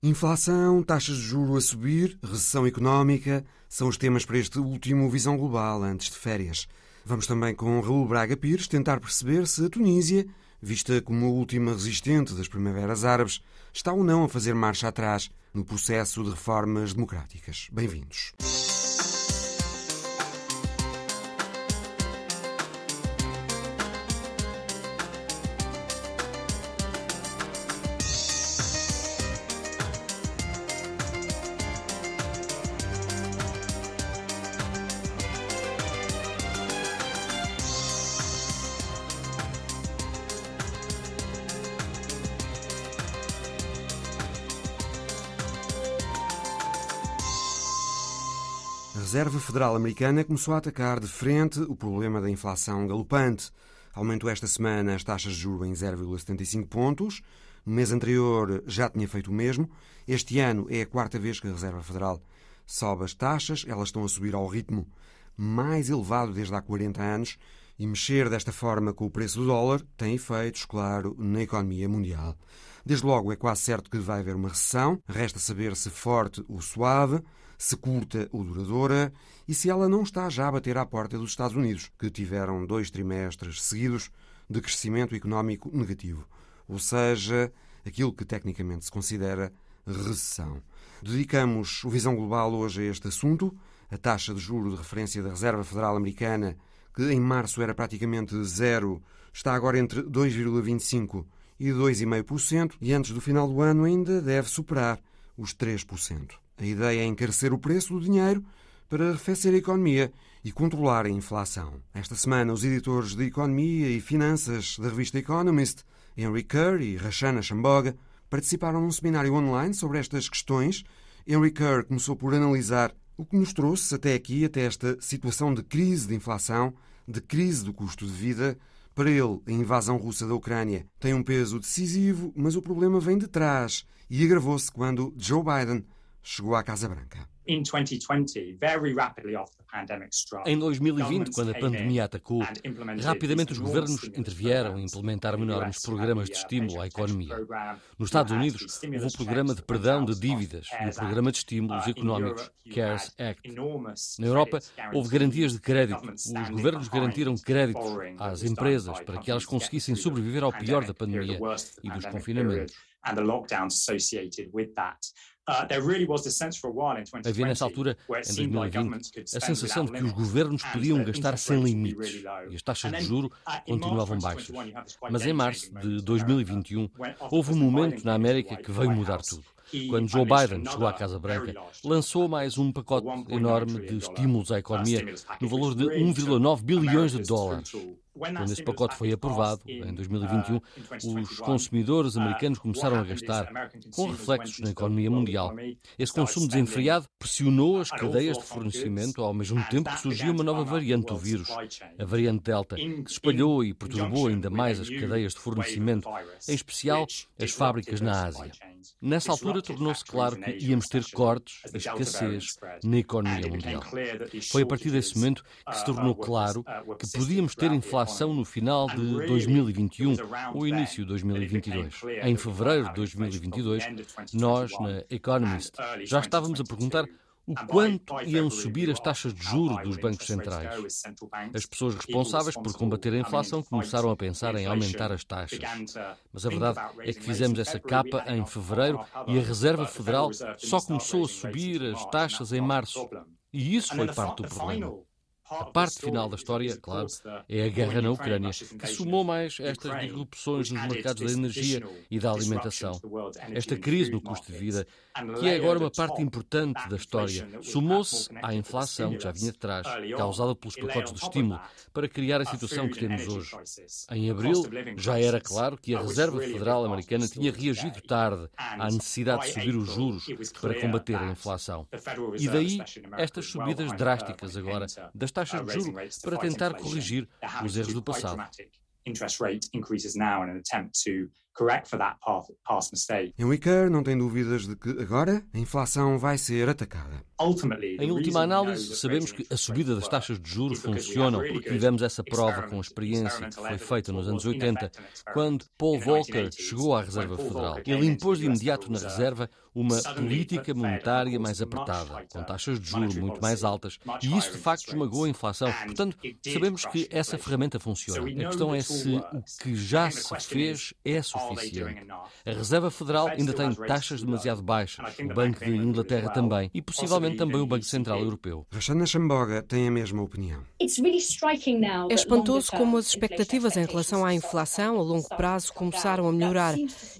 Inflação, taxas de juro a subir, recessão económica são os temas para este último Visão Global antes de férias. Vamos também com Raul Braga Pires tentar perceber se a Tunísia, vista como a última resistente das primaveras árabes, está ou não a fazer marcha atrás no processo de reformas democráticas. Bem-vindos. Reserva Federal Americana começou a atacar de frente o problema da inflação galopante. Aumentou esta semana as taxas de juros em 0,75 pontos. No mês anterior já tinha feito o mesmo. Este ano é a quarta vez que a Reserva Federal sobe as taxas. Elas estão a subir ao ritmo mais elevado desde há 40 anos. E mexer desta forma com o preço do dólar tem efeitos, claro, na economia mundial. Desde logo é quase certo que vai haver uma recessão. Resta saber se forte ou suave se curta ou duradoura e se ela não está já a bater à porta dos Estados Unidos, que tiveram dois trimestres seguidos de crescimento económico negativo, ou seja, aquilo que tecnicamente se considera recessão. Dedicamos o Visão Global hoje a este assunto, a taxa de juro de referência da Reserva Federal Americana, que em março era praticamente zero, está agora entre 2,25% e 2,5% e antes do final do ano ainda deve superar os 3%. A ideia é encarecer o preço do dinheiro para arrefecer a economia e controlar a inflação. Esta semana, os editores de Economia e Finanças da revista Economist, Henry Kerr e Rachana Chamboga, participaram num seminário online sobre estas questões. Henry Kerr começou por analisar o que nos trouxe até aqui, até esta situação de crise de inflação, de crise do custo de vida. Para ele, a invasão russa da Ucrânia tem um peso decisivo, mas o problema vem de trás e agravou-se quando Joe Biden chegou à Casa Branca. Em 2020, quando a pandemia atacou, rapidamente os governos intervieram e implementaram enormes programas de estímulo à economia. Nos Estados Unidos, houve o programa de perdão de dívidas e o programa de estímulos económicos CARES Act. Na Europa, houve garantias de crédito. Os governos garantiram créditos às empresas para que elas conseguissem sobreviver ao pior da pandemia e dos confinamentos. Havia nessa altura, em 2020, a sensação de que os governos podiam gastar sem limites e as taxas de juro continuavam baixas. Mas em março de 2021, houve um momento na América que veio mudar tudo. Quando Joe Biden chegou à Casa Branca, lançou mais um pacote enorme de estímulos à economia no valor de 1,9 bilhões de dólares. Quando esse pacote foi aprovado, em 2021, os consumidores americanos começaram a gastar, com reflexos na economia mundial. Esse consumo desenfreado pressionou as cadeias de fornecimento, ao mesmo tempo que surgiu uma nova variante do vírus, a variante Delta, que se espalhou e perturbou ainda mais as cadeias de fornecimento, em especial as fábricas na Ásia. Nessa altura, tornou-se claro que íamos ter cortes, escassez na economia mundial. Foi a partir desse momento que se tornou claro que podíamos ter inflação no final de 2021 ou início de 2022. Em fevereiro de 2022, nós, na Economist, já estávamos a perguntar o quanto iam subir as taxas de juros dos bancos centrais. As pessoas responsáveis por combater a inflação começaram a pensar em aumentar as taxas. Mas a verdade é que fizemos essa capa em fevereiro e a Reserva Federal só começou a subir as taxas em março. E isso foi parte do problema. A parte final da história, claro, é a guerra na Ucrânia, que somou mais estas disrupções nos mercados da energia e da alimentação. Esta crise no custo de vida, que é agora uma parte importante da história, somou-se à inflação que já vinha de trás, causada pelos pacotes de estímulo, para criar a situação que temos hoje. Em abril, já era claro que a Reserva Federal Americana tinha reagido tarde à necessidade de subir os juros para combater a inflação. E daí estas subidas drásticas agora das taxas de juros para tentar corrigir os erros do passado. Henry Kerr não tem dúvidas de que agora a inflação vai ser atacada. Em última análise, sabemos que a subida das taxas de juros funcionam porque tivemos essa prova com a experiência que foi feita nos anos 80, quando Paul Volcker chegou à Reserva Federal. Ele impôs de imediato na Reserva uma política monetária mais apertada, com taxas de juros muito mais altas, e isso de facto esmagou a inflação. Portanto, sabemos que essa ferramenta funciona. A questão é se o que já se fez é suficiente. A Reserva Federal ainda tem taxas demasiado baixas, o Banco de Inglaterra também, e possivelmente também o Banco Central Europeu. Roxana Chamboga tem a mesma opinião. É espantoso como as expectativas em relação à inflação a longo prazo começaram a melhorar.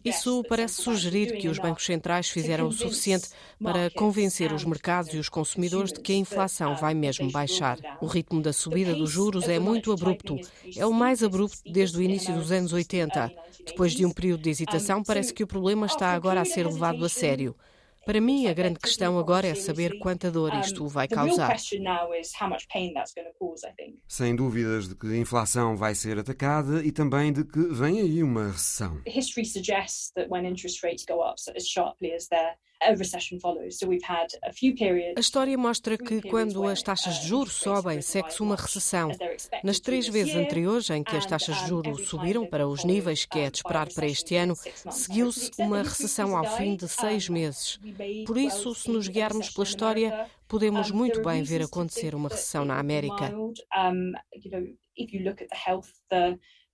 Isso parece sugerir que os bancos centrais fizeram o suficiente para convencer os mercados e os consumidores de que a inflação vai mesmo baixar. O ritmo da subida dos juros é muito abrupto. É o mais abrupto desde o início dos anos 80. Depois de um período de hesitação, parece que o problema está agora a ser levado a sério. Para mim, a grande questão agora é saber quanta dor isto vai causar. Sem dúvidas de que a inflação vai ser atacada e também de que vem aí uma recessão. A história mostra que quando as taxas de juros sobem, segue-se uma recessão. Nas três vezes anteriores em que as taxas de juros subiram para os níveis que é de esperar para este ano, seguiu-se uma recessão ao fim de seis meses. Por isso, se nos guiarmos pela história, podemos muito bem ver acontecer uma recessão na América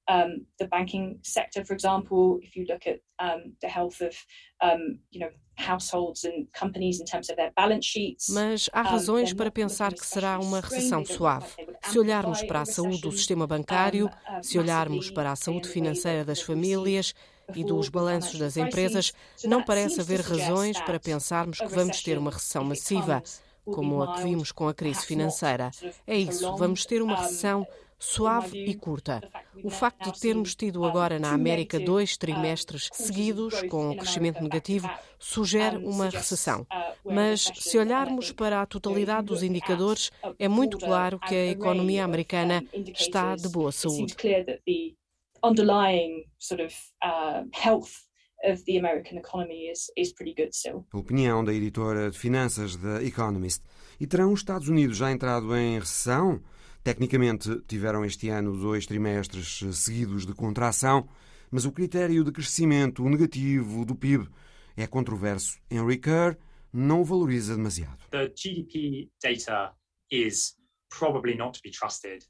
um, the banking sector, for example, if you look at um, the health of, um, you know, households and companies in terms of their balance sheets. Mas há razões para pensar que será uma recessão suave. Se olharmos para a saúde do sistema bancário, se olharmos para a saúde financeira das famílias e dos balanços das empresas, não parece haver razões para pensarmos que vamos ter uma recessão massiva, como a que vimos com a crise financeira. É isso, vamos ter uma recessão suave e curta. O facto de termos tido agora na América dois trimestres seguidos com um crescimento negativo sugere uma recessão. Mas se olharmos para a totalidade dos indicadores, é muito claro que a economia americana está de boa saúde. A opinião da editora de finanças da Economist. E terão os Estados Unidos já entrado em recessão? Tecnicamente, tiveram este ano dois trimestres seguidos de contração, mas o critério de crescimento negativo do PIB é controverso. Henry Kerr não o valoriza demasiado. The GDP data is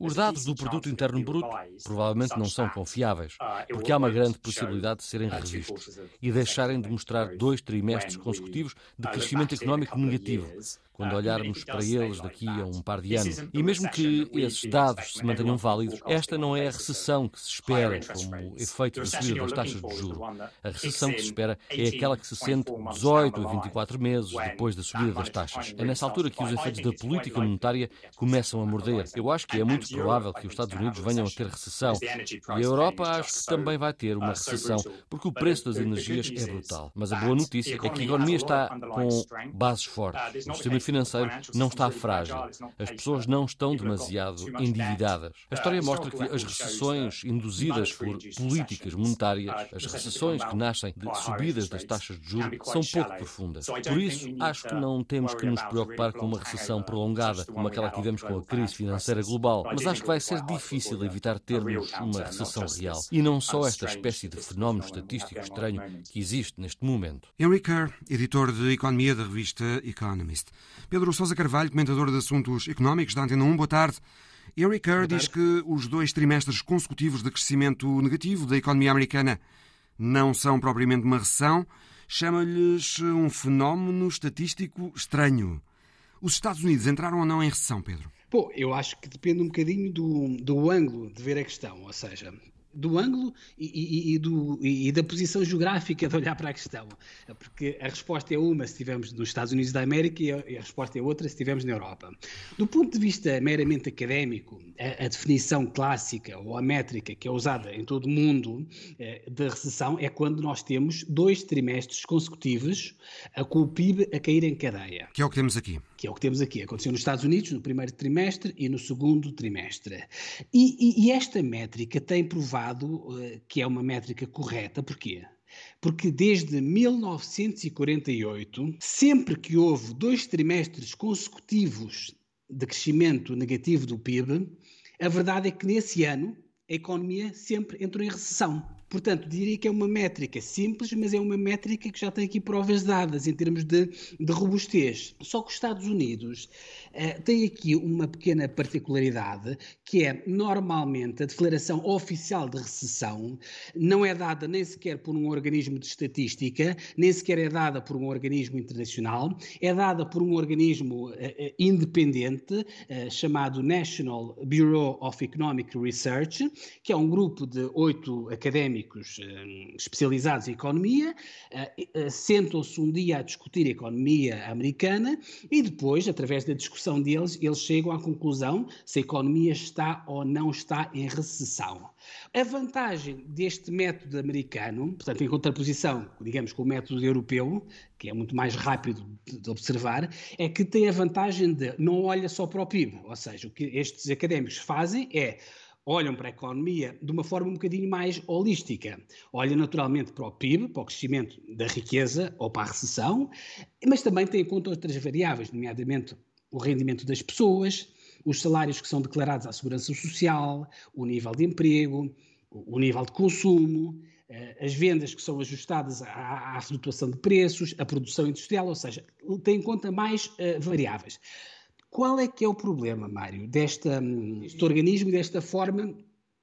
os dados do Produto Interno Bruto provavelmente não são confiáveis, uh, porque há uma grande possibilidade de serem uh, revistos e deixarem de mostrar dois trimestres consecutivos de crescimento económico negativo, quando olharmos para eles daqui a um par de anos. E mesmo que esses dados se mantenham válidos, esta não é a recessão que se espera como efeito da subida das taxas de juros. A recessão que se espera é aquela que se sente 18 a 24 meses depois da subida das taxas. É nessa altura que os efeitos da política monetária começam a morder. Eu acho que é muito provável que os Estados Unidos venham a ter recessão. E a Europa acho que também vai ter uma recessão, porque o preço das energias é brutal. Mas a boa notícia é que a economia está com bases fortes. O sistema financeiro não está frágil. As pessoas não estão demasiado endividadas. A história mostra que as recessões induzidas por políticas monetárias, as recessões que nascem de subidas das taxas de juros, são pouco profundas. Por isso, acho que não temos que nos preocupar com uma recessão prolongada, como aquela que tivemos com a crise financeira global. Mas acho que vai ser difícil evitar termos uma recessão real. E não só esta espécie de fenómeno estatístico estranho que existe neste momento. Henry Kerr, editor de Economia da revista Economist. Pedro Sousa Carvalho, comentador de assuntos económicos da Antena 1, boa tarde. Henry Kerr diz que os dois trimestres consecutivos de crescimento negativo da economia americana não são propriamente uma recessão, chama-lhes um fenómeno estatístico estranho. Os Estados Unidos entraram ou não em recessão, Pedro? Bom, eu acho que depende um bocadinho do, do ângulo de ver a questão, ou seja, do ângulo e, e, e, do, e, da posição geográfica de olhar para a questão. Porque a resposta é uma se estivermos nos Estados Unidos da América e a, a, resposta é outra se estivermos na Europa. Do ponto de vista meramente académico, a, a definição clássica ou a métrica que é usada em todo o mundo eh, da recessão é quando nós temos dois trimestres consecutivos com o PIB a cair em cadeia. Que é o que temos aqui que é o que temos aqui. Aconteceu nos Estados Unidos no primeiro trimestre e no segundo trimestre. E, e, e esta métrica tem provado uh, que é uma métrica correta. Porquê? Porque desde 1948, sempre que houve dois trimestres consecutivos de crescimento negativo do PIB, a verdade é que nesse ano a economia sempre entrou em recessão. Portanto, diria que é uma métrica simples, mas é uma métrica que já tem aqui provas dadas em termos de, de robustez. Só que os Estados Unidos uh, têm aqui uma pequena particularidade, que é normalmente a declaração oficial de recessão não é dada nem sequer por um organismo de estatística, nem sequer é dada por um organismo internacional, é dada por um organismo uh, independente uh, chamado National Bureau of Economic Research, que é um grupo de oito académicos especializados em economia, sentam-se um dia a discutir a economia americana e depois, através da discussão deles, eles chegam à conclusão se a economia está ou não está em recessão. A vantagem deste método americano, portanto, em contraposição, digamos, com o método europeu, que é muito mais rápido de observar, é que tem a vantagem de não olha só para o PIB. Ou seja, o que estes académicos fazem é olham para a economia de uma forma um bocadinho mais holística. Olham naturalmente para o PIB, para o crescimento da riqueza ou para a recessão, mas também têm em conta outras variáveis, nomeadamente o rendimento das pessoas, os salários que são declarados à segurança social, o nível de emprego, o nível de consumo, eh, as vendas que são ajustadas à, à flutuação de preços, a produção industrial, ou seja, tem em conta mais uh, variáveis. Qual é que é o problema, Mário, desta, deste organismo e desta forma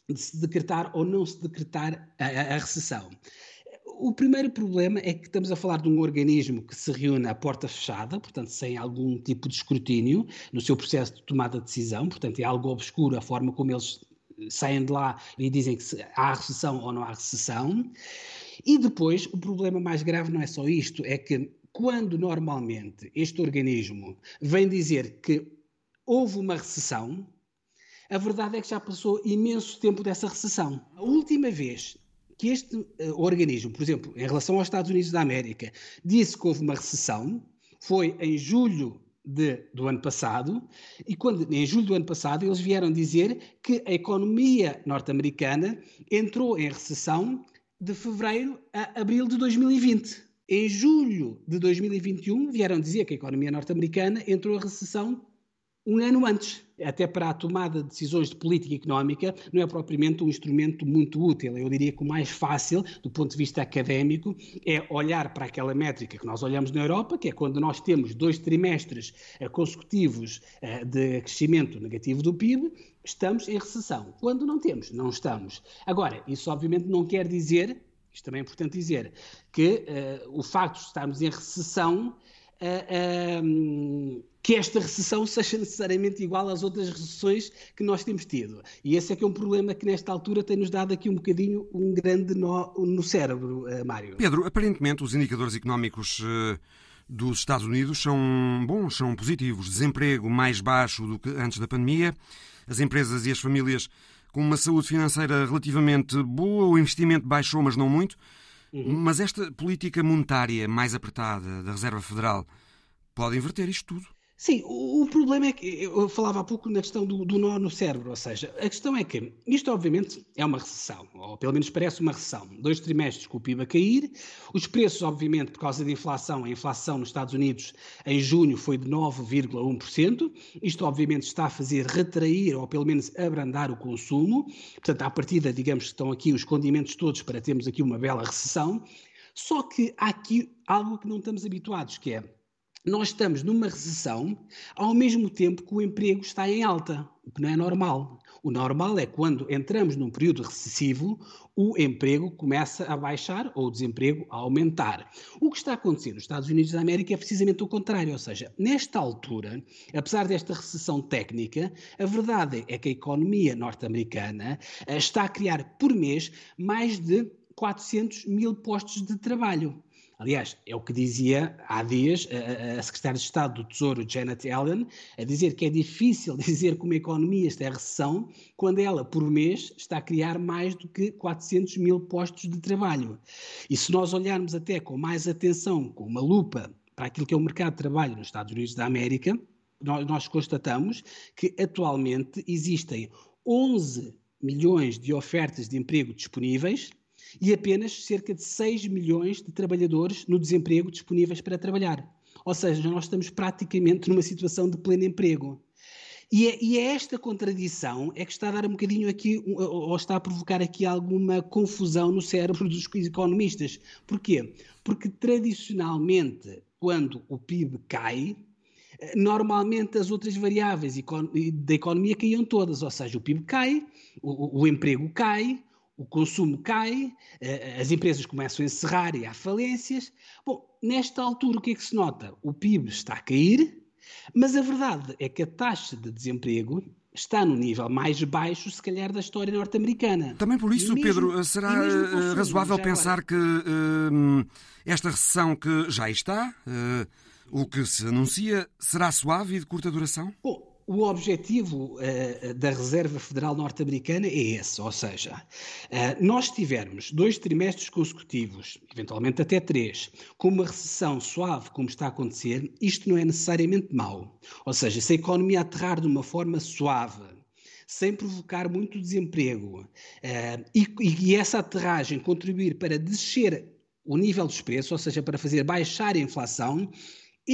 de se decretar ou não se decretar a, a, recessão? O primeiro problema é que estamos a falar de um organismo que se reúne à porta fechada, portanto, sem algum tipo de escrutínio no seu processo de tomada de decisão, portanto, é algo obscuro a forma como eles saem de lá e dizem que há recessão ou não há recessão. E depois, o problema mais grave não é só isto, é que quando normalmente este organismo vem dizer que houve uma recessão, a verdade é que já passou imenso tempo dessa recessão. A última vez que este uh, organismo, por exemplo, em relação aos Estados Unidos da América, disse que houve uma recessão, foi em julho de, do ano passado, e quando em julho do ano passado eles vieram dizer que a economia norte-americana entrou em recessão de fevereiro a abril de 2020. Em julho de 2021, vieram dizer que a economia norte-americana entrou em recessão um ano antes. Até para a tomada de decisões de política económica, não é propriamente um instrumento muito útil. Eu diria que o mais fácil, do ponto de vista académico, é olhar para aquela métrica que nós olhamos na Europa, que é quando nós temos dois trimestres eh, consecutivos eh, de crescimento negativo do PIB, estamos em recessão. Quando não temos, não estamos. Agora, isso obviamente não quer dizer isto também é importante dizer, que uh, o facto de estarmos em recessão, uh, uh, que esta recessão seja necessariamente igual às outras recessões que nós temos tido. E esse é que é um problema que nesta altura tem-nos dado aqui um bocadinho um grande nó no cérebro, Mário. Pedro, aparentemente os indicadores económicos dos Estados Unidos são bons, são positivos. Desemprego mais baixo do que antes da pandemia. As empresas e as famílias com uma saúde financeira relativamente boa, o investimento baixou, mas não muito. Uhum. Mas esta política monetária mais apertada da Reserva Federal pode inverter isto tudo. Sim, o, problema é que eu falava há pouco na questão do, do, nó no cérebro, ou seja, a questão é que isto obviamente é uma recessão, ou pelo menos parece uma recessão. Dois trimestres com o PIB a cair, os preços, obviamente, por causa da inflação, a inflação nos Estados Unidos em junho foi de 9,1%. Isto, obviamente, está a fazer retrair ou pelo menos abrandar o consumo. Portanto, à partida, digamos que estão aqui os condimentos todos para termos aqui uma bela recessão. Só que há aqui algo que não estamos habituados, que é nós estamos numa recessão ao mesmo tempo que o emprego está em alta, o que não é normal. O normal é quando entramos num período recessivo, o emprego começa a baixar ou o desemprego a aumentar. O que está a acontecer nos Estados Unidos da América é precisamente o contrário, ou seja, nesta altura, apesar desta recessão técnica, a verdade é que a economia norte-americana eh, está a criar por mês mais de 400 mil postos de trabalho. Aliás, é o que dizia há dias a, a secretária de Estado do Tesouro, Janet Yellen, a dizer que é difícil dizer que uma economia está em recessão quando ela, por mês, está a criar mais do que 400 mil postos de trabalho. E se nós olharmos até com mais atenção, com uma lupa, para aquilo que é o mercado de trabalho nos Estados Unidos da América, nós, nós constatamos que atualmente existem 11 milhões de ofertas de emprego disponíveis e apenas cerca de 6 milhões de trabalhadores no desemprego disponíveis para trabalhar. Ou seja, nós estamos praticamente numa situação de pleno emprego. E é, e é, esta contradição é que está a dar um bocadinho aqui, ou está a provocar aqui alguma confusão no cérebro dos economistas. Porquê? Porque tradicionalmente, quando o PIB cai, normalmente as outras variáveis da economia caíam todas, ou seja, o PIB cai, o, o emprego cai, o consumo cai, eh, as empresas começam a encerrar e há falências. Bom, nesta altura o que é que se nota? O PIB está a cair, mas a verdade é que a taxa de desemprego está no nível mais baixo, se calhar, da história norte-americana. Também por isso, mesmo, Pedro, será eh, razoável pensar agora. que uh, esta recessão que já está, uh, o que se anuncia, será suave e de curta duração? Bom, o objetivo uh, da Reserva Federal Norte-Americana é esse, ou seja, uh, nós tivermos dois trimestres consecutivos, eventualmente até três, com uma recessão suave, como está a acontecer, isto não é necessariamente mau. Ou seja, se a economia aterrar de uma forma suave, sem provocar muito desemprego, uh, e, e essa aterragem contribuir para descer o nível dos preços, ou seja, para fazer baixar a inflação,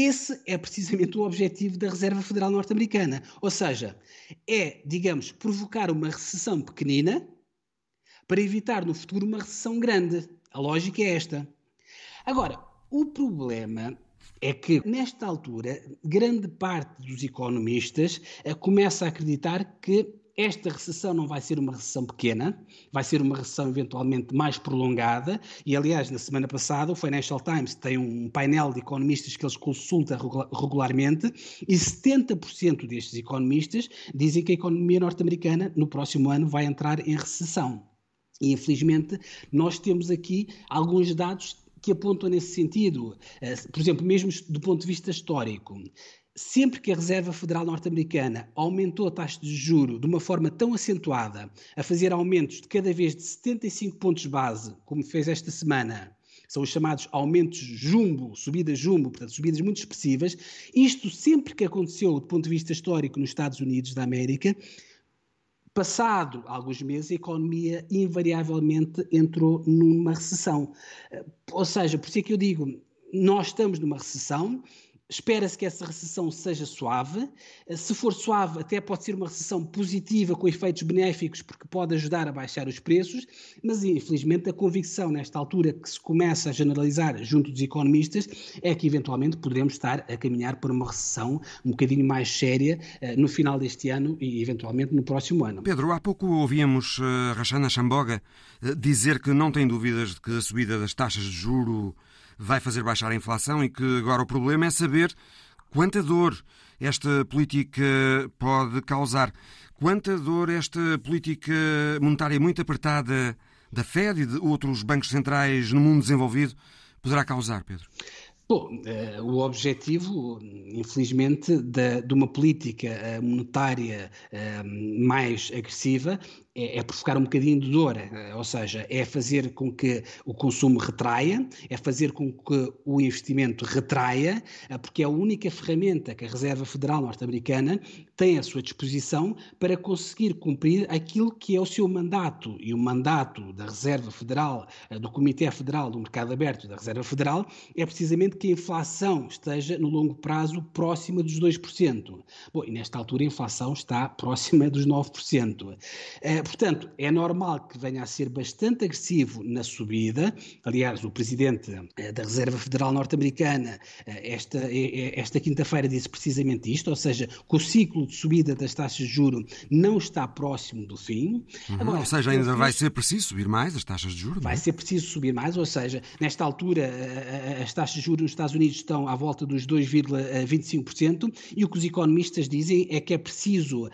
esse é precisamente o objetivo da Reserva Federal Norte-Americana. Ou seja, é, digamos, provocar uma recessão pequenina para evitar no futuro uma recessão grande. A lógica é esta. Agora, o problema é que, nesta altura, grande parte dos economistas eh, começa a acreditar que esta recessão não vai ser uma recessão pequena, vai ser uma recessão eventualmente mais prolongada. E, aliás, na semana passada, o Financial Times tem um painel de economistas que eles consultam regularmente e 70% destes economistas dizem que a economia norte-americana no próximo ano vai entrar em recessão. E, infelizmente, nós temos aqui alguns dados que apontam nesse sentido. Eh, por exemplo, mesmo do ponto de vista histórico, sempre que a Reserva Federal Norte-Americana aumentou a taxa de juro de uma forma tão acentuada, a fazer aumentos de cada vez de 75 pontos base, como fez esta semana, são os chamados aumentos jumbo, subidas jumbo, portanto, subidas muito expressivas. Isto sempre que aconteceu do ponto de vista histórico nos Estados Unidos da América, passado alguns meses, a economia invariavelmente entrou numa recessão. Ou seja, por isso é que eu digo, nós estamos numa recessão, Espera-se que essa recessão seja suave. Se for suave, até pode ser uma recessão positiva com efeitos benéficos, porque pode ajudar a baixar os preços, mas infelizmente a convicção nesta altura que se começa a generalizar junto dos economistas é que eventualmente poderemos estar a caminhar para uma recessão um bocadinho mais séria uh, no final deste ano e eventualmente no próximo ano. Pedro, há pouco ouvimos uh, Rachana Chamboga dizer que não tem dúvidas de que a subida das taxas de juro vai fazer baixar a inflação e que agora o problema é saber quanta dor esta política pode causar. Quanta dor esta política monetária muito apertada da Fed e de outros bancos centrais no mundo desenvolvido poderá causar, Pedro? Bom, uh, o objetivo, infelizmente, de, uma política eh, monetária uh, mais agressiva é, é provocar um bocadinho de dor, eh, ou seja, é fazer com que o consumo retraia, é fazer com que o investimento retraia, eh, porque é a única ferramenta que a Reserva Federal Norte-Americana tem à sua disposição para conseguir cumprir aquilo que é o seu mandato. E o mandato da Reserva Federal, eh, do Comitê Federal do Mercado Aberto da Reserva Federal, é precisamente que a inflação esteja no longo prazo próxima dos 2%. Bom, e nesta altura a inflação está próxima dos 9%. Portanto, é normal que venha a ser bastante agressivo na subida. Aliás, o presidente eh, da Reserva Federal Norte-Americana eh, esta, eh, esta quinta-feira disse precisamente isto, ou seja, que o ciclo de subida das taxas de juro não está próximo do fim. Uhum, Agora, ou seja, ainda vai ser preciso subir mais as taxas de juros? Vai é? ser preciso subir mais, ou seja, nesta altura as taxas de juros nos Estados Unidos estão à volta dos 2,25% e o que os economistas dizem é que é preciso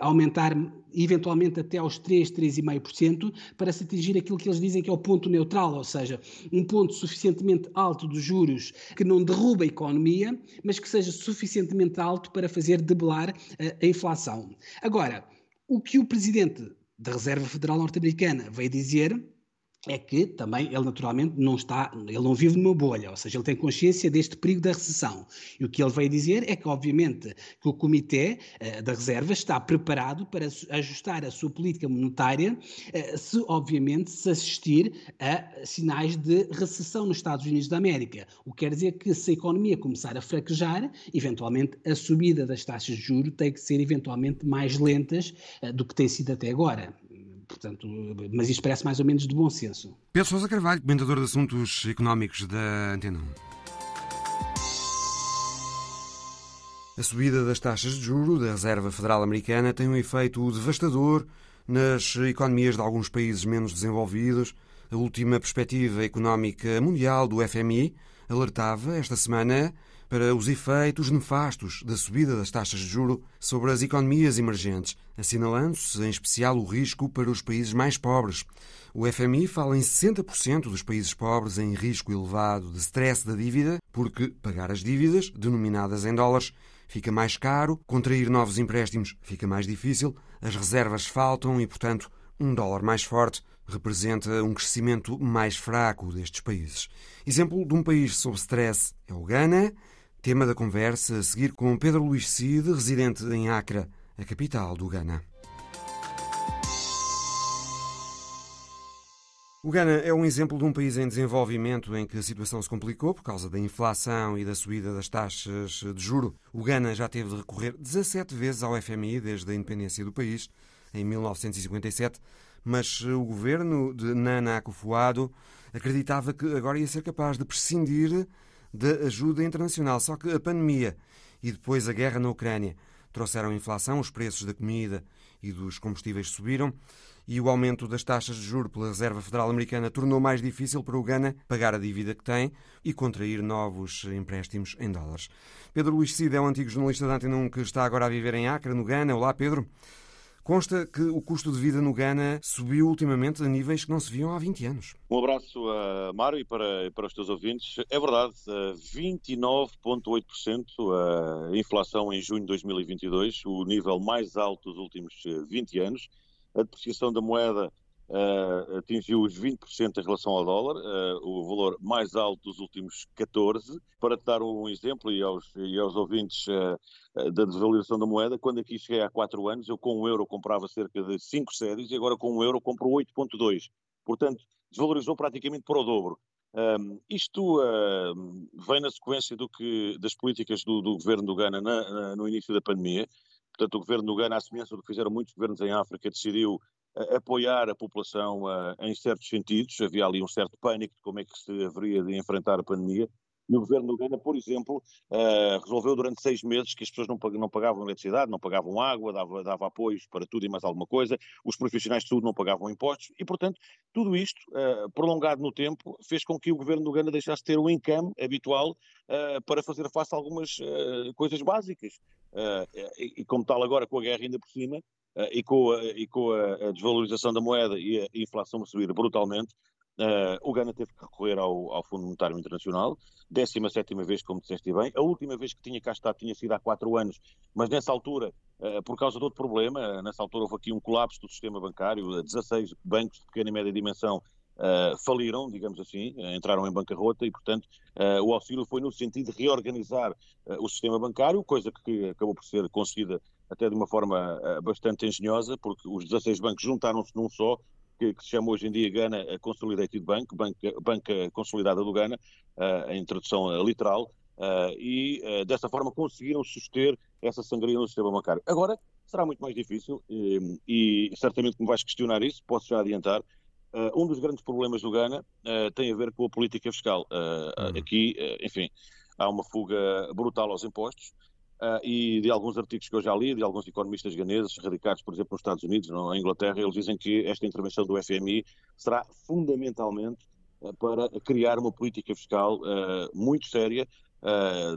aumentar eventualmente até aos 3, 3,5%, para se atingir aquilo que eles dizem que é o ponto neutral, ou seja, um ponto suficientemente alto dos juros que não derruba a economia, mas que seja suficientemente alto para fazer debelar a, inflação. Agora, o que o presidente da Reserva Federal Norte-Americana veio dizer é que também ele naturalmente não está, ele não vive numa bolha, ou seja, ele tem consciência deste perigo da recessão. E o que ele veio dizer é que, obviamente, que o Comitê uh, da Reserva está preparado para ajustar a sua política monetária uh, se, obviamente, se assistir a sinais de recessão nos Estados Unidos da América. O que quer dizer que se a economia começar a fraquejar, eventualmente a subida das taxas de juros tem que ser eventualmente mais lentas uh, do que tem sido até agora. Portanto, mas isto parece mais ou menos de bom senso. Pedro Sousa Carvalho, comentador de assuntos económicos da Antena 1. A subida das taxas de juro da Reserva Federal Americana tem um efeito devastador nas economias de alguns países menos desenvolvidos. A última perspectiva económica mundial do FMI alertava esta semana para os efeitos nefastos da subida das taxas de juro sobre as economias emergentes, assinalando-se em especial o risco para os países mais pobres. O FMI fala em 60% dos países pobres em risco elevado de stress da dívida, porque pagar as dívidas, denominadas em dólares, fica mais caro, contrair novos empréstimos fica mais difícil, as reservas faltam e, portanto, um dólar mais forte representa um crescimento mais fraco destes países. Exemplo de um país sob stress é o Ghana, Tema da conversa a seguir com Pedro Luís Cid, residente em Accra, a capital do Ghana. O Ghana é um exemplo de um país em desenvolvimento em que a situação se complicou por causa da inflação e da subida das taxas de juro. O Ghana já teve de recorrer 17 vezes ao FMI desde a independência do país, em 1957, mas o governo de Nana Akufo-Addo acreditava que agora ia ser capaz de prescindir da ajuda internacional. Só que a pandemia e depois a guerra na Ucrânia trouxeram inflação, os preços da comida e dos combustíveis subiram e o aumento das taxas de juros pela Reserva Federal Americana tornou mais difícil para o Ghana pagar a dívida que tem e contrair novos empréstimos em dólares. Pedro Luís Cid é um antigo jornalista da Antena 1 que está agora a viver em Acre, no Ghana. Olá, Pedro. Consta que o custo de vida no Ghana subiu ultimamente a níveis que não se viam há 20 anos. Um abraço a Mário e para, para os teus ouvintes. É verdade, 29,8% a inflação em junho de 2022, o nível mais alto dos últimos 20 anos. A depreciação da moeda uh, atingiu os 20% em relação ao dólar, uh, o valor mais alto dos últimos 14. Para te dar um exemplo e aos, e aos ouvintes uh, da desvalorização da moeda, quando aqui cheguei há 4 anos, eu com um euro comprava cerca de 5 séries e agora com um euro compro 8,2. Portanto, desvalorizou praticamente para o dobro. Um, isto uh, vem na sequência do que, das políticas do, do governo do Ghana na, na, no início da pandemia. Portanto, o governo do Ghana, à semelhança do que fizeram muitos governos em África, decidiu apoiar a população em certos sentidos. Havia ali um certo pânico de como é que se haveria de enfrentar a pandemia. E o governo do Ghana, por exemplo, uh, resolveu durante seis meses que as pessoas não, não pagavam eletricidade, não pagavam água, dava, dava apoios para tudo e mais alguma coisa, os profissionais de saúde não pagavam impostos e, portanto, tudo isto, uh, prolongado no tempo, fez com que o governo do Ghana deixasse de ter o income habitual uh, para fazer face a algumas coisas básicas. E, e, como tal, agora com a guerra ainda por cima, e com, a, e com a, desvalorização da moeda e a inflação a subir brutalmente, uh, o Ghana teve que recorrer ao, ao Fundo Monetário Internacional, 17 vez, como disseste bem. A última vez que tinha cá estado tinha sido há quatro anos, mas nessa altura, uh, por causa de outro problema, nessa altura houve aqui um colapso do sistema bancário, 16 bancos de pequena e média dimensão Uh, faliram, digamos assim, uh, entraram em bancarrota e, portanto, uh, o auxílio foi no sentido de reorganizar o sistema bancário, coisa que acabou por ser conseguida até de uma forma uh, bastante engenhosa, porque os 16 bancos juntaram-se num só, que, que, se chama hoje em dia Ghana Consolidated Bank, Banca, Banca Consolidada do Ghana, uh, em tradução uh, literal, e dessa forma conseguiram suster essa sangria no sistema bancário. Agora, será muito mais difícil, e, e certamente me vais questionar isso, posso já adiantar, um dos grandes problemas do Ghana tem a ver com a política fiscal. Uhum. Aqui, enfim, há uma fuga brutal aos impostos, Uh, e de alguns artigos que eu já li, de alguns economistas ganeses radicados, por exemplo, nos Estados Unidos, na Inglaterra, eles dizem que esta intervenção do FMI será fundamentalmente uh, para criar uma política fiscal uh, muito séria,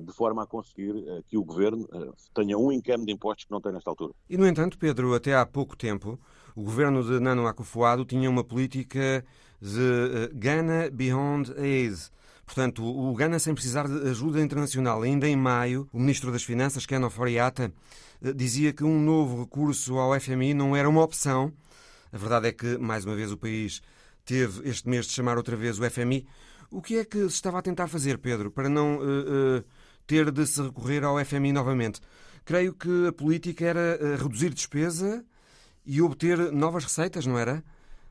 de forma a conseguir que o governo tenha um encame de impostos que não tem nesta altura. E, no entanto, Pedro, até há pouco tempo, o governo de Nano Akufo-Addo tinha uma política de Ghana Beyond Aid, Portanto, o Ghana, sem precisar de ajuda internacional, ainda em maio, o Ministro das Finanças, Ken Oforiata, eh, dizia que um novo recurso ao FMI não era uma opção. A verdade é que, mais uma vez, o país teve este mês de chamar outra vez o FMI. O que é que se estava a tentar fazer, Pedro, para não uh, uh, ter de se recorrer ao FMI novamente? Creio que a política era reduzir despesa e obter novas receitas, não era?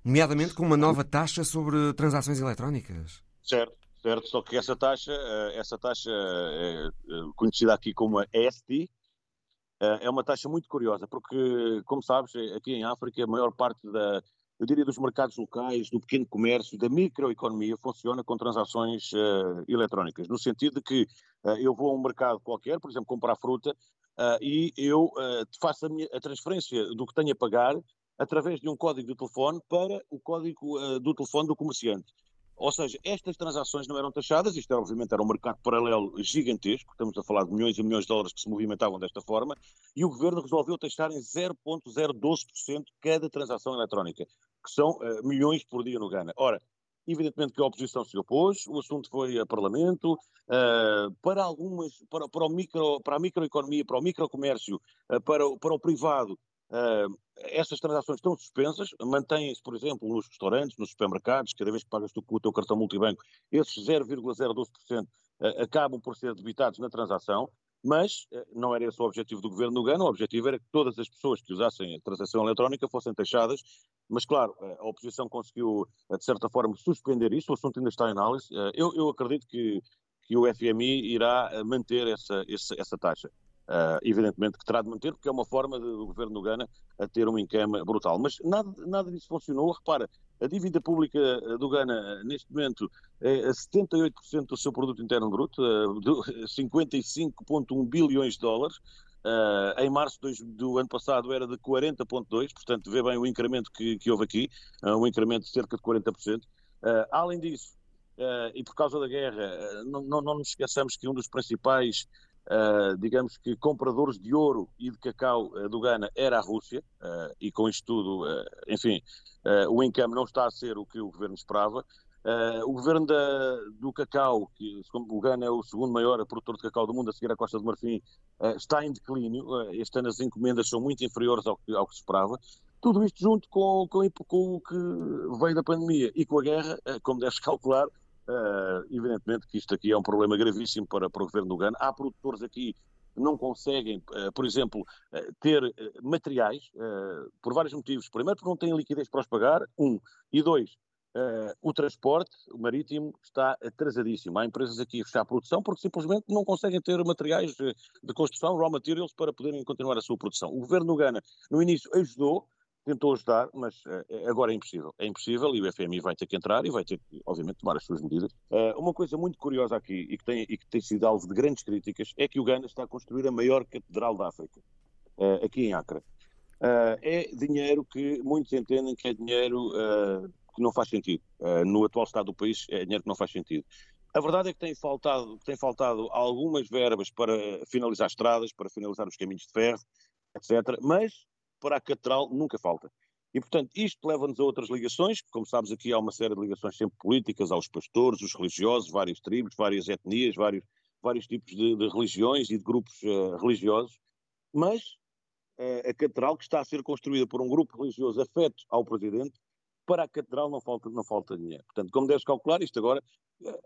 Nomeadamente com uma nova taxa sobre transações eletrónicas. Certo, certo. Só que essa taxa, essa taxa é conhecida aqui como a EST, é uma taxa muito curiosa, porque, como sabes, aqui em África, a maior parte da, eu diria, dos mercados locais, do pequeno comércio, da microeconomia, funciona com transações uh, eletrónicas, no sentido de que uh, eu vou a um mercado qualquer, por exemplo, comprar fruta, uh, e eu faço a, minha, a, transferência do que tenho a pagar através de um código de telefone para o código do telefone do comerciante. Ou seja, estas transações não eram taxadas, isto obviamente era um mercado paralelo gigantesco, estamos a falar de milhões e milhões de dólares que se movimentavam desta forma, e o governo resolveu taxar em 0,012% cada transação eletrónica, que são uh, milhões por dia no Ghana. Ora, evidentemente que a oposição se opôs, o assunto foi a Parlamento, uh, para algumas, para, para, o micro, para a microeconomia, para o microcomércio, uh, para, para o privado, Uh, essas transações estão suspensas, mantêm-se, por exemplo, nos restaurantes, nos supermercados, cada vez que pagas tu com o teu cartão multibanco, esses 0,012% uh, acabam por ser debitados na transação, mas uh, não era esse o objetivo do governo no Gana, o objetivo era que todas as pessoas que usassem a transação eletrónica fossem taxadas, mas claro, a oposição conseguiu, de certa forma, suspender isso, o assunto ainda está em análise. Eu, eu acredito que, que o FMI irá manter essa, essa, essa taxa. Uh, evidentemente que terá de manter, porque é uma forma de, do governo do Ghana a ter um encama brutal. Mas nada, nada disso funcionou. Repara, a dívida pública ah, do Ghana, ah, neste momento, é a 78% do seu produto interno bruto, uh, 55,1 bilhões de dólares. Uh, em março do, do, ano passado era de 40,2%, portanto, vê bem o incremento que, que houve aqui, um incremento de cerca de 40%. além disso, e por causa da guerra, não, não, não nos esqueçamos que um dos principais Uh, digamos que compradores de ouro e de cacau uh, do Ghana era a Rússia, uh, e com isto tudo, enfim, o encame não está a ser o que o governo esperava. o governo da, do cacau, que o Ghana é o segundo maior produtor de cacau do mundo, a seguir à Costa do Marfim, está em declínio. este ano as encomendas são muito inferiores ao que, ao que se esperava. Tudo isto junto com, com, com o que veio da pandemia e com a guerra, como deves calcular, Uh, evidentemente que isto aqui é um problema gravíssimo para, para o governo do Ghana. Há produtores aqui que não conseguem, uh, por exemplo, uh, ter materiais por vários motivos. Primeiro, porque não têm liquidez para os pagar, um. E dois, o transporte o marítimo está atrasadíssimo. Há empresas aqui a fechar a produção porque simplesmente não conseguem ter materiais de construção, raw materials, para poderem continuar a sua produção. O governo do Ghana, no início, ajudou, tentou ajudar, mas uh, agora é impossível. É impossível e o FMI vai ter que entrar e vai ter que, obviamente, tomar as suas medidas. Uh, uma coisa muito curiosa aqui e que, tem, e que tem sido alvo de grandes críticas é que o Ghana está a construir a maior catedral da África, aqui em Acre. é dinheiro que muitos entendem que é dinheiro que não faz sentido. no atual estado do país, é dinheiro que não faz sentido. A verdade é que tem faltado, tem faltado algumas verbas para finalizar estradas, para finalizar os caminhos de ferro, etc. Mas para a catedral nunca falta. E, portanto, isto leva-nos a outras ligações, como sabes aqui há uma série de ligações sempre políticas aos pastores, os religiosos, vários tribos, várias etnias, vários, vários tipos de, de religiões e de grupos uh, religiosos, mas uh, a catedral que está a ser construída por um grupo religioso afeto ao presidente, para a catedral não falta, não falta dinheiro. Portanto, como deves calcular, isto agora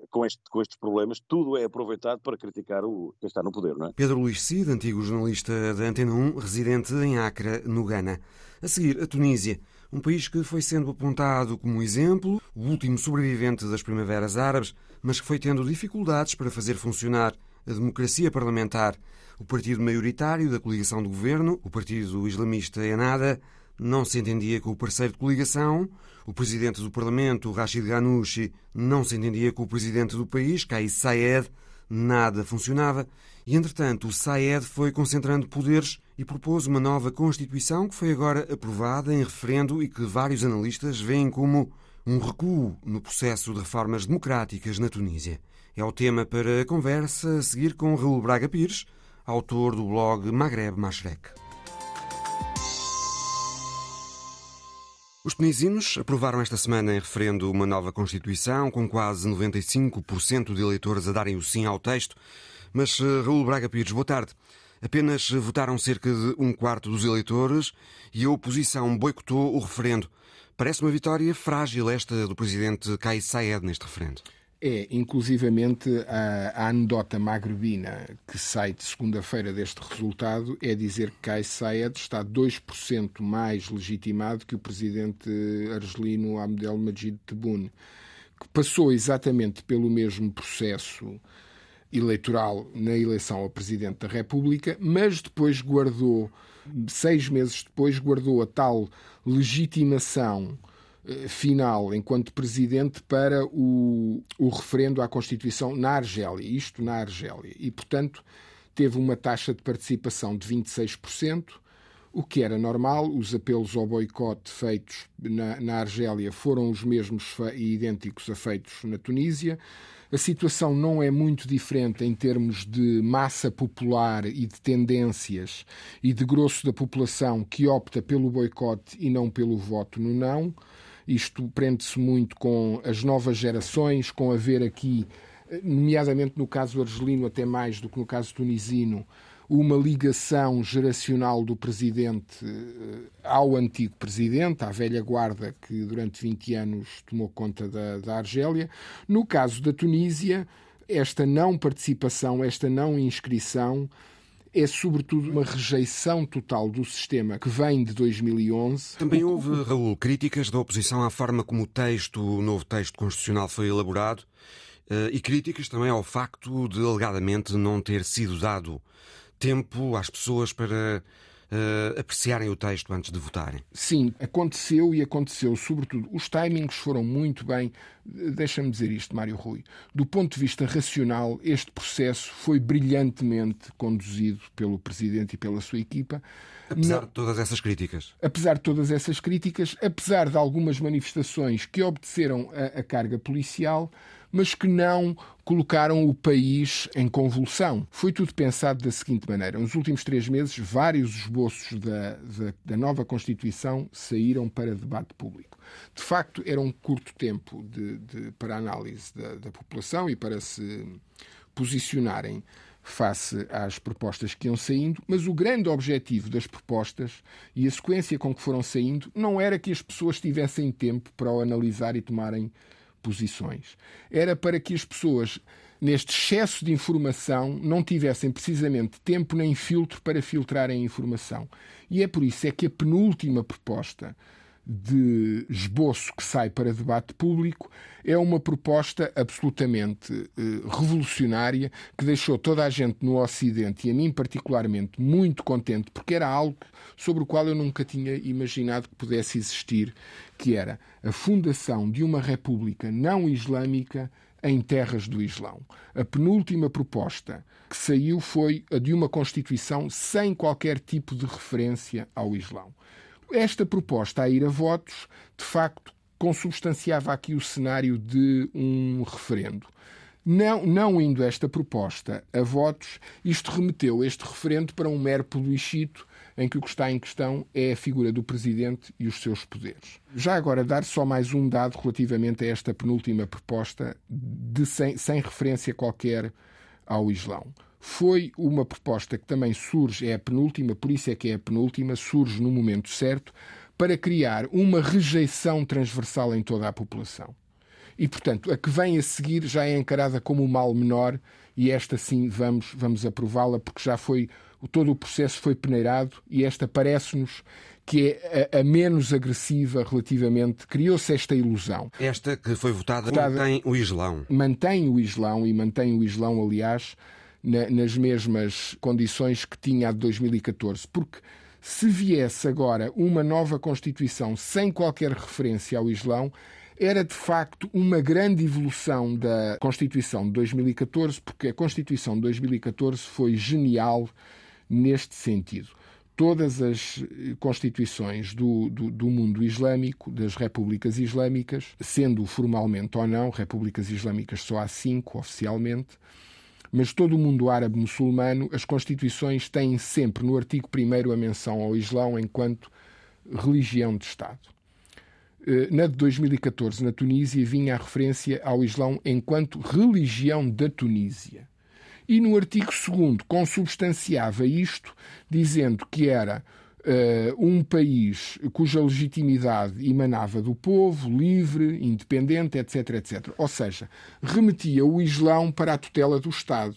com, este, com, estes problemas, tudo é aproveitado para criticar o, quem está no poder, não é? Pedro Luís Cid, antigo jornalista da Antena 1, residente em Acre, no Ghana. A seguir, a Tunísia, um país que foi sendo apontado como exemplo, o último sobrevivente das primaveras árabes, mas que foi tendo dificuldades para fazer funcionar a democracia parlamentar. O partido maioritário da coligação do governo, o partido islamista Enada, não se entendia com o parceiro de coligação, o presidente do Parlamento, Rashid Ghanouchi, não se entendia com o presidente do país, Kais Saed, nada funcionava, e entretanto o Saed foi concentrando poderes e propôs uma nova Constituição que foi agora aprovada em referendo e que vários analistas veem como um recuo no processo de reformas democráticas na Tunísia. É o tema para a conversa a seguir com Raul Braga Pires, autor do blog Maghreb Mashrek. Os tunisinos aprovaram esta semana em referendo uma nova Constituição, com quase 95% de eleitores a darem o sim ao texto. Mas, eh, Raul Braga Pires, boa tarde. Apenas votaram cerca de um quarto dos eleitores e a oposição boicotou o referendo. Parece uma vitória frágil esta do presidente Kais Saied neste referendo. É, inclusivamente, a, a anedota magrebina que sai de segunda-feira deste resultado é dizer que Kais Saied está 2% mais legitimado que o presidente argelino Abdelmajid Tebboune, que passou exatamente pelo mesmo processo eleitoral na eleição a Presidente da República, mas depois guardou, seis meses depois, guardou a tal legitimação final enquanto presidente para o, o referendo à Constituição na Argélia, isto na Argélia. E, portanto, teve uma taxa de participação de 26%, o que era normal. Os apelos ao boicote feitos na, na Argélia foram os mesmos e idênticos a feitos na Tunísia. A situação não é muito diferente em termos de massa popular e de tendências e de grosso da população que opta pelo boicote e não pelo voto no não. Isto prende-se muito com as novas gerações, com haver aqui, nomeadamente no caso argelino, até mais do que no caso tunisino, uma ligação geracional do presidente eh, ao antigo presidente, à velha guarda que durante 20 anos tomou conta da, da Argélia. No caso da Tunísia, esta não participação, esta não inscrição, é sobretudo uma rejeição total do sistema que vem de 2011. Também houve, Raul, críticas da oposição à forma como o texto, o novo texto constitucional foi elaborado eh, e críticas também ao facto de alegadamente não ter sido dado tempo às pessoas para uh, apreciarem o texto antes de votarem. Sim, aconteceu e aconteceu, sobretudo. Os timings foram muito bem. Deixa-me dizer isto, Mário Rui. Do ponto de vista racional, este processo foi brilhantemente conduzido pelo Presidente e pela sua equipa. Apesar Não... de todas essas críticas. Apesar de todas essas críticas, apesar de algumas manifestações que obedeceram a, a carga policial, mas que não colocaram o país em convulsão. Foi tudo pensado da seguinte maneira: nos últimos três meses, vários esboços da, da, da nova Constituição saíram para debate público. De facto, era um curto tempo de, de, para análise da, da população e para se posicionarem face às propostas que iam saindo, mas o grande objetivo das propostas e a sequência com que foram saindo não era que as pessoas tivessem tempo para o analisar e tomarem posições. Era para que as pessoas, neste excesso de informação, não tivessem precisamente tempo nem filtro para filtrarem a informação. E é por isso é que a penúltima proposta de esboço que sai para debate público é uma proposta absolutamente eh, revolucionária que deixou toda a gente no Ocidente e a mim particularmente muito contente porque era algo sobre o qual eu nunca tinha imaginado que pudesse existir, que era a fundação de uma república não islâmica em terras do Islão. A penúltima proposta que saiu foi a de uma Constituição sem qualquer tipo de referência ao Islão. Esta proposta a ir a votos, de facto, consubstanciava aqui o cenário de um referendo. Não, não indo esta proposta a votos, isto remeteu este referendo para um mero plebiscito em que o que está em questão é a figura do Presidente e os seus poderes. Já agora, dar só mais um dado relativamente a esta penúltima proposta, de sem, sem referência qualquer ao Islão foi uma proposta que também surge, é a penúltima, por isso é que é a penúltima, surge no momento certo, para criar uma rejeição transversal em toda a população. E, portanto, a que vem a seguir já é encarada como o mal menor e esta sim vamos, vamos aprová-la porque já foi, todo o processo foi peneirado e esta parece-nos que é a, a, menos agressiva relativamente. Criou-se esta ilusão. Esta que foi votada, votada mantém o Islão. Mantém o Islão e mantém o Islão, aliás, na, nas mesmas condições que tinha a de 2014. Porque se viesse agora uma nova Constituição sem qualquer referência ao Islão, era de facto uma grande evolução da Constituição de 2014, porque a Constituição de 2014 foi genial neste sentido. Todas as constituições do, do, do, mundo islâmico, das repúblicas islâmicas, sendo formalmente ou não, repúblicas islâmicas só há cinco oficialmente, mas todo o mundo árabe muçulmano, as constituições têm sempre no artigo 1 a menção ao Islão enquanto religião de Estado. Eh, na de 2014, na Tunísia, vinha a referência ao Islão enquanto religião da Tunísia. E no artigo 2 consubstanciava isto, dizendo que era Uh, um país cuja legitimidade emanava do povo, livre, independente, etc, etc. Ou seja, remetia o Islão para a tutela do Estado.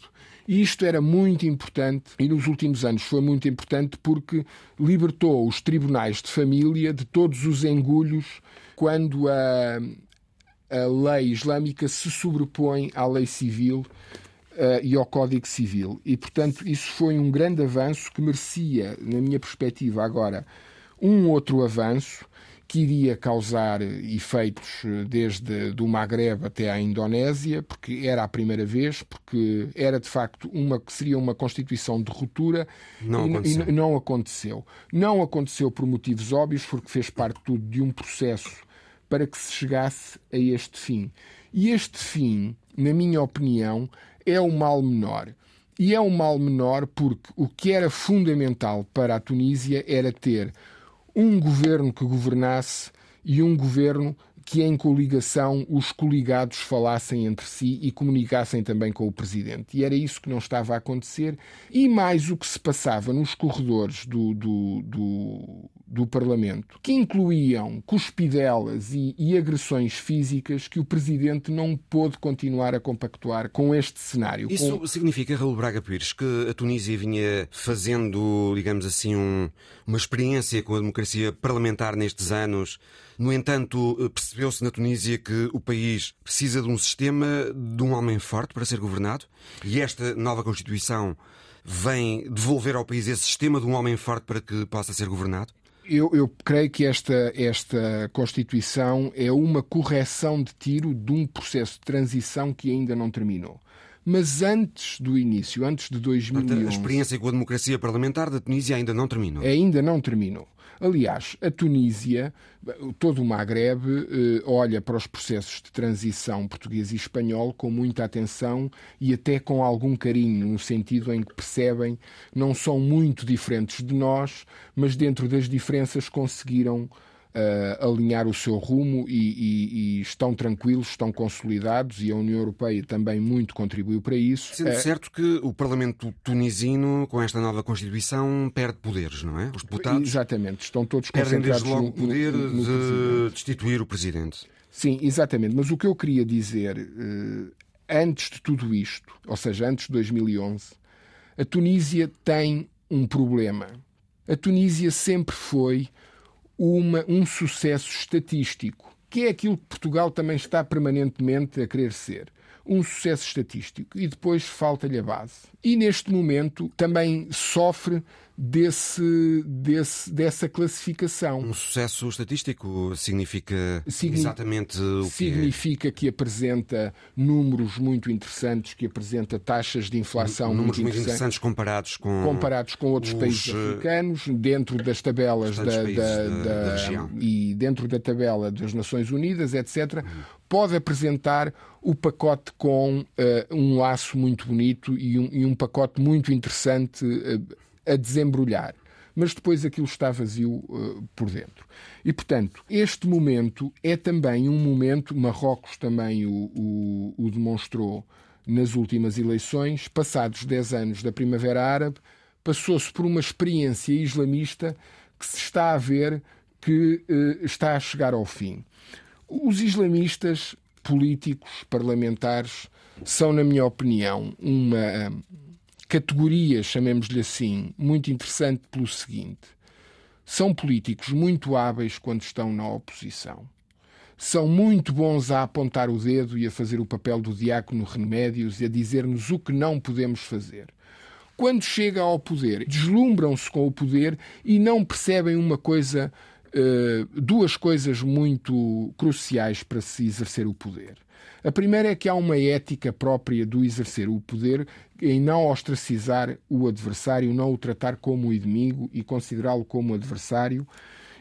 E isto era muito importante, e nos últimos anos foi muito importante porque libertou os tribunais de família de todos os engulhos quando a, a lei islâmica se sobrepõe à lei civil uh, e ao Código Civil. E, portanto, isso foi um grande avanço que merecia, na minha perspectiva, agora, um outro avanço que iria causar efeitos eh, desde do Maghreb até à Indonésia, porque era a primeira vez, porque era de facto uma que seria uma constituição de ruptura não e, aconteceu. e não aconteceu. Não aconteceu por motivos óbvios, porque fez parte tudo de um processo para que se chegasse a este fim. E este fim, na minha opinião, é o mal menor. E é o mal menor porque o que era fundamental para a Tunísia era ter um governo que governasse e um governo que em coligação os coligados falassem entre si e comunicassem também com o presidente. E era isso que não estava a acontecer. E mais o que se passava nos corredores do, do, do, do Parlamento, que incluíam cuspidelas e, e, agressões físicas que o presidente não pôde continuar a compactuar com este cenário. Isso com... significa, Raul Braga Pires, que a Tunísia vinha fazendo, digamos assim, um, uma experiência com a democracia parlamentar nestes anos no entanto, eh, percebeu-se na Tunísia que o país precisa de um sistema de um homem forte para ser governado e esta nova Constituição vem devolver ao país esse sistema de um homem forte para que possa ser governado? Eu, eu, creio que esta, esta Constituição é uma correção de tiro de um processo de transição que ainda não terminou. Mas antes do início, antes de 2011... A experiência com a democracia parlamentar da Tunísia ainda não terminou. Ainda não terminou. Aliás, a Tunísia, todo o Maghreb, eh, olha para os processos de transição português e espanhol com muita atenção e até com algum carinho, no sentido em que percebem não são muito diferentes de nós, mas dentro das diferenças conseguiram uh, alinhar o seu rumo e, e, e, estão tranquilos, estão consolidados e a União Europeia também muito contribuiu para isso. Sendo uh, certo que o Parlamento tunisino, com esta nova Constituição, perde poderes, não é? Os deputados. Exatamente, estão todos perdem concentrados desde logo o poder no, no, no de destituir o Presidente. Sim, exatamente. Mas o que eu queria dizer, uh, antes de tudo isto, ou seja, antes de 2011, a Tunísia tem um problema. A Tunísia sempre foi uma, um sucesso estatístico, que é aquilo que Portugal também está permanentemente a querer ser. Um sucesso estatístico. E depois falta-lhe a base. E neste momento também sofre desse, desse, dessa classificação. Um sucesso estatístico significa Signi exatamente o que Significa que apresenta números muito interessantes, que apresenta taxas de inflação números muito, muito interessantes comparados com comparados com outros os... países africanos dentro das tabelas da, da, da, da e dentro da tabela das Nações Unidas, etc. Pode apresentar o pacote com uh, um laço muito bonito e um, e um pacote muito interessante uh, a desembrulhar. Mas depois aquilo está vazio uh, por dentro. E, portanto, este momento é também um momento, Marrocos também o, o, o demonstrou nas últimas eleições, passados 10 anos da Primavera Árabe, passou-se por uma experiência islamista que se está a ver que uh, está a chegar ao fim. Os islamistas políticos, parlamentares, são, na minha opinião, uma categoria, chamemos-lhe assim, muito interessante pelo seguinte: são políticos muito hábeis quando estão na oposição. São muito bons a apontar o dedo e a fazer o papel do diácono Remédios e a dizer-nos o que não podemos fazer. Quando chega ao poder, deslumbram-se com o poder e não percebem uma coisa, uh, duas coisas muito cruciais para se exercer o poder. A primeira é que há uma ética própria do exercer o poder em não ostracizar o adversário, não o tratar como inimigo e considerá-lo como adversário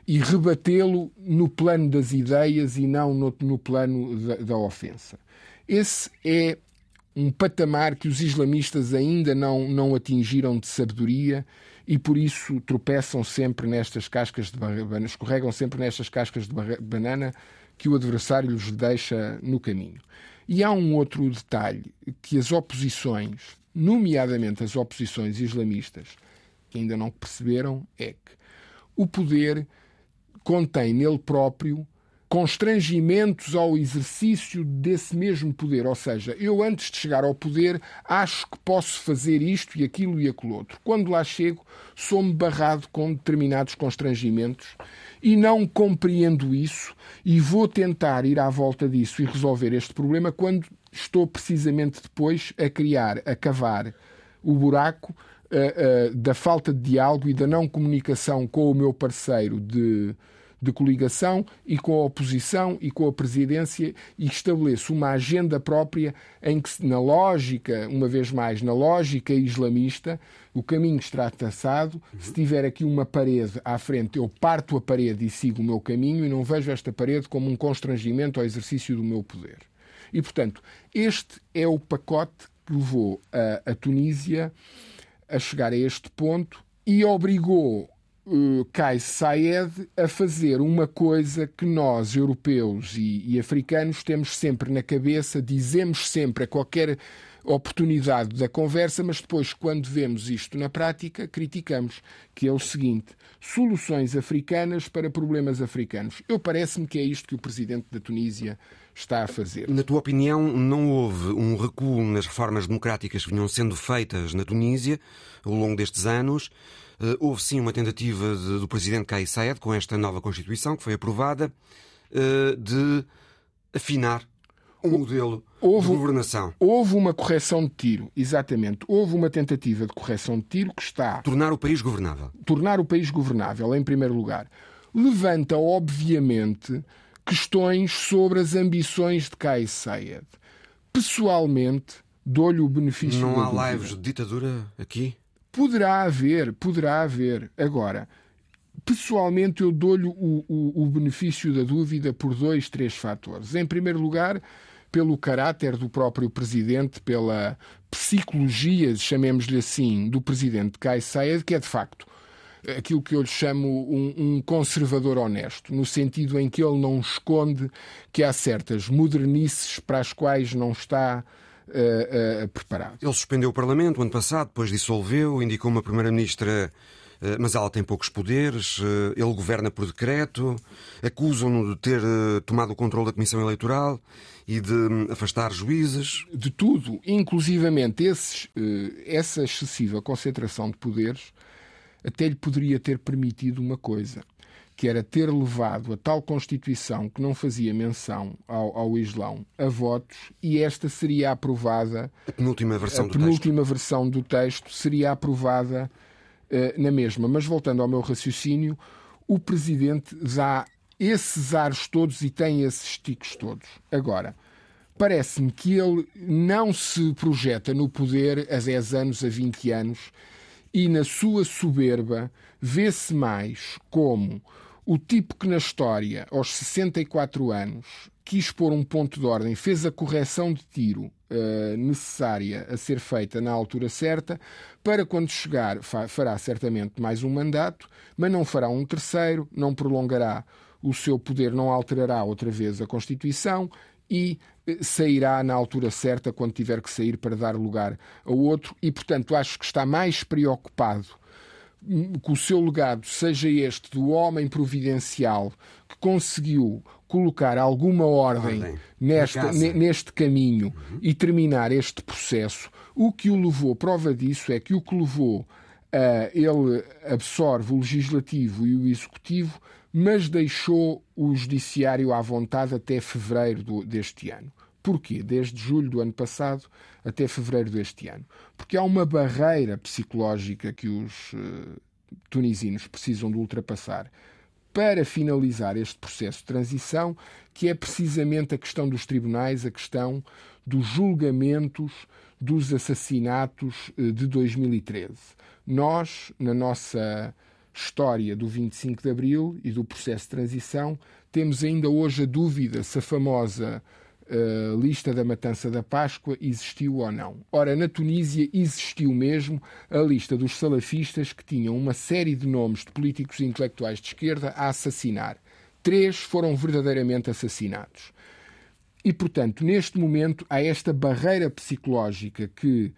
e rebatê-lo no plano das ideias e não no, no plano da, da ofensa. Esse é um patamar que os islamistas ainda não, não atingiram de sabedoria e por isso tropeçam sempre nestas cascas de banana, escorregam sempre nestas cascas de banana que o adversário lhes deixa no caminho. E há um outro detalhe que as oposições, nomeadamente as oposições islamistas, que ainda não perceberam, é que o poder contém nele próprio constrangimentos ao exercício desse mesmo poder. Ou seja, eu antes de chegar ao poder acho que posso fazer isto e aquilo e aquilo outro. Quando lá chego, sou-me barrado com determinados constrangimentos e não compreendo isso e vou tentar ir à volta disso e resolver este problema quando estou precisamente depois a criar, a cavar o buraco uh, uh, da falta de diálogo e da não comunicação com o meu parceiro de de coligação e com a oposição e com a presidência e estabeleço uma agenda própria em que, na lógica, uma vez mais, na lógica islamista, o caminho está traçado. Se tiver aqui uma parede à frente, eu parto a parede e sigo o meu caminho e não vejo esta parede como um constrangimento ao exercício do meu poder. E, portanto, este é o pacote que levou a, a Tunísia a chegar a este ponto e obrigou uh, Saed a fazer uma coisa que nós, europeus e, e africanos, temos sempre na cabeça, dizemos sempre a qualquer oportunidade da conversa, mas depois, quando vemos isto na prática, criticamos, que é o seguinte: soluções africanas para problemas africanos. Eu parece-me que é isto que o presidente da Tunísia está a fazer. Na tua opinião, não houve um recuo nas reformas democráticas que vinham sendo feitas na Tunísia ao longo destes anos? Eh, houve sim uma tentativa de, do presidente Kais Saied, com esta nova Constituição que foi aprovada, eh, de afinar um modelo houve, de governação. Houve uma correção de tiro, exatamente. Houve uma tentativa de correção de tiro que está. Tornar o país governável. Tornar o país governável, em primeiro lugar. Levanta, obviamente, questões sobre as ambições de Kais Saied. Pessoalmente, dou-lhe o benefício. Não há lives de ditadura aqui? Poderá haver, poderá haver. Agora, pessoalmente, eu dou-lhe o, o, o benefício da dúvida por dois, três fatores. Em primeiro lugar, pelo caráter do próprio presidente, pela psicologia, chamemos-lhe assim, do presidente Kai Saed, que é de facto aquilo que eu lhe chamo um, um, conservador honesto, no sentido em que ele não esconde que há certas modernices para as quais não está uh, uh, preparado. Ele suspendeu o Parlamento ano passado, depois dissolveu, indicou uma Primeira-Ministra mas ela tem poucos poderes, ele governa por decreto, acusam-no de ter tomado o controle da Comissão Eleitoral e de hum, afastar juízes. De tudo, inclusivamente esses, essa excessiva concentração de poderes, até lhe poderia ter permitido uma coisa: que era ter levado a tal Constituição que não fazia menção ao, ao Islão a votos e esta seria aprovada. A penúltima versão, a penúltima do, texto. versão do texto seria aprovada uh, na mesma. Mas voltando ao meu raciocínio, o Presidente dá esses ares todos e tem esses ticos todos. Agora, parece-me que ele não se projeta no poder a 10 anos, a 20 anos e na sua soberba vê-se mais como o tipo que na história, aos 64 anos, quis pôr um ponto de ordem, fez a correção de tiro uh, necessária a ser feita na altura certa, para quando chegar, fará certamente mais um mandato, mas não fará um terceiro, não prolongará o seu poder, não alterará outra vez a Constituição e eh, sairá na altura certa quando tiver que sair para dar lugar a outro e, portanto, acho que está mais preocupado que o seu legado seja este do homem providencial que conseguiu colocar alguma ordem, ordem. Nesta, neste caminho uhum. e terminar este processo, o que o levou, prova disso é que o que levou a ele absorve o legislativo e o executivo, mas deixou o judiciário à vontade até fevereiro do, deste ano. Porquê? Desde julho do ano passado até fevereiro deste ano. Porque há uma barreira psicológica que os uh, tunisinos precisam de ultrapassar para finalizar este processo de transição, que é precisamente a questão dos tribunais, a questão dos julgamentos dos assassinatos uh, de 2013. Nós, na nossa história do 25 de Abril e do processo de transição, temos ainda hoje a dúvida se a famosa lista da matança da Páscoa existiu ou não. Ora, na Tunísia existiu mesmo a lista dos salafistas que tinham uma série de nomes de políticos e intelectuais de esquerda a assassinar. Três foram verdadeiramente assassinados. E, portanto, neste momento há esta barreira psicológica que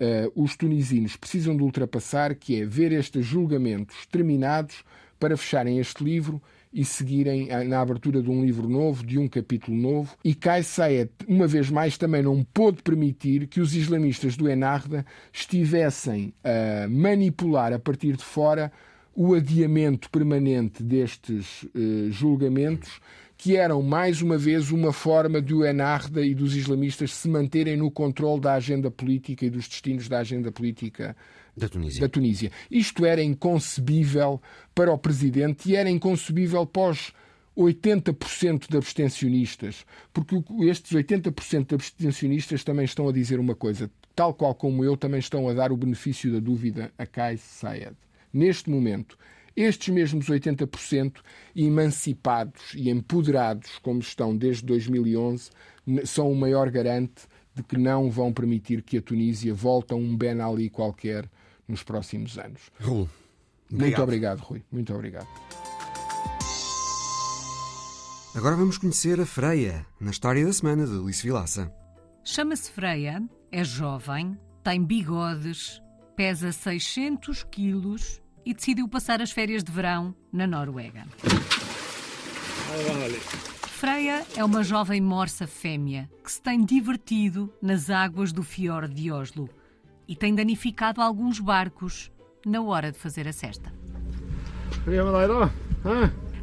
uh, os tunisinos precisam de ultrapassar, que é ver estes julgamentos terminados para fecharem este livro e seguirem na abertura de um livro novo, de um capítulo novo. E Kais Saied, uma vez mais, também não pôde permitir que os islamistas do Enarda estivessem a manipular a partir de fora o adiamento permanente destes uh, julgamentos, que eram mais uma vez uma forma de o Enarda e dos islamistas se manterem no controle da agenda política e dos destinos da agenda política da Tunísia. da Tunísia. Isto era inconcebível para o presidente e era inconcebível pós 80% de abstencionistas, porque estes 80% de abstencionistas também estão a dizer uma coisa, tal qual como eu, também estão a dar o benefício da dúvida a Kais Sayed. Neste momento, estes mesmos 80% emancipados e empoderados, como estão desde 2011, são o maior garante de que não vão permitir que a Tunísia volte a um Ben Ali qualquer nos próximos anos. Rui. Muito obrigado, Rui. Muito obrigado. Agora vamos conhecer a Freia, na história da semana de Alice Vilaça. Chama-se Freia, é jovem, tem bigodes, pesa 600 quilos e decidiu passar as férias de verão na Noruega. Freia é uma jovem morsa fêmea que se tem divertido nas águas do fiord de Oslo e tem danificado alguns barcos na hora de fazer a cesta.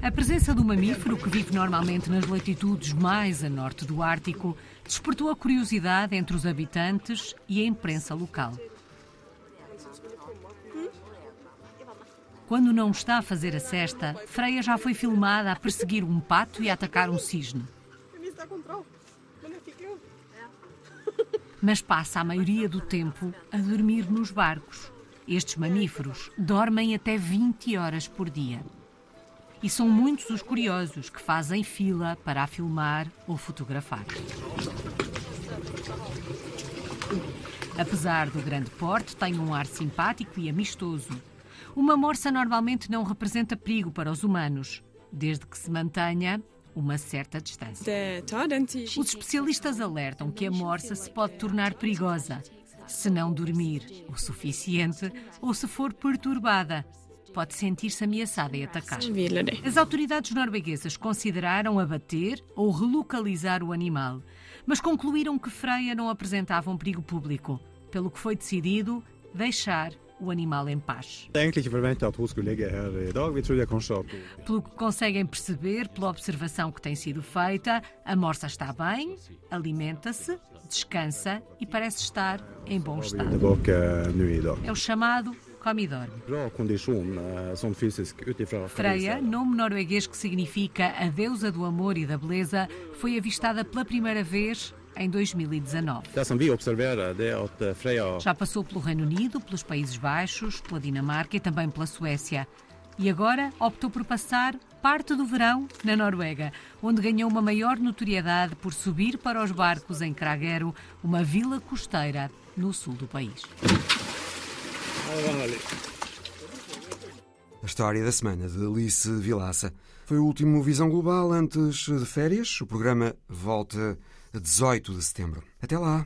A presença do mamífero, que vive normalmente nas latitudes mais a norte do Ártico, despertou a curiosidade entre os habitantes e a imprensa local. Quando não está a fazer a cesta, Freia já foi filmada a perseguir um pato e a atacar um cisne. Mas passa a maioria do tempo a dormir nos barcos. Estes mamíferos dormem até 20 horas por dia. E são muitos os curiosos que fazem fila para a filmar ou fotografar. Apesar do grande porte, tem um ar simpático e amistoso. Uma morsa normalmente não representa perigo para os humanos, desde que se mantenha uma certa distância. Os especialistas alertam que a morsa se pode tornar perigosa se não dormir o suficiente ou se for perturbada. Pode sentir-se ameaçada e atacar. As autoridades norueguesas consideraram abater ou relocalizar o animal, mas concluíram que Freia não apresentava um perigo público, pelo que foi decidido deixar o animal em paz. Pelo que conseguem perceber, pela observação que tem sido feita, a morsa está bem, alimenta-se, descansa e parece estar em bom estado. É o chamado e dorme. Freia, nome norueguês que significa a deusa do amor e da beleza, foi avistada pela primeira vez em 2019. Já passou pelo Reino Unido, pelos Países Baixos, pela Dinamarca e também pela Suécia. E agora optou por passar parte do verão na Noruega, onde ganhou uma maior notoriedade por subir para os barcos em Kragerø, uma vila costeira no sul do país. A história da semana de Alice Vilaça. Foi o último Visão Global antes de férias. O programa volta 18 de setembro. Até lá!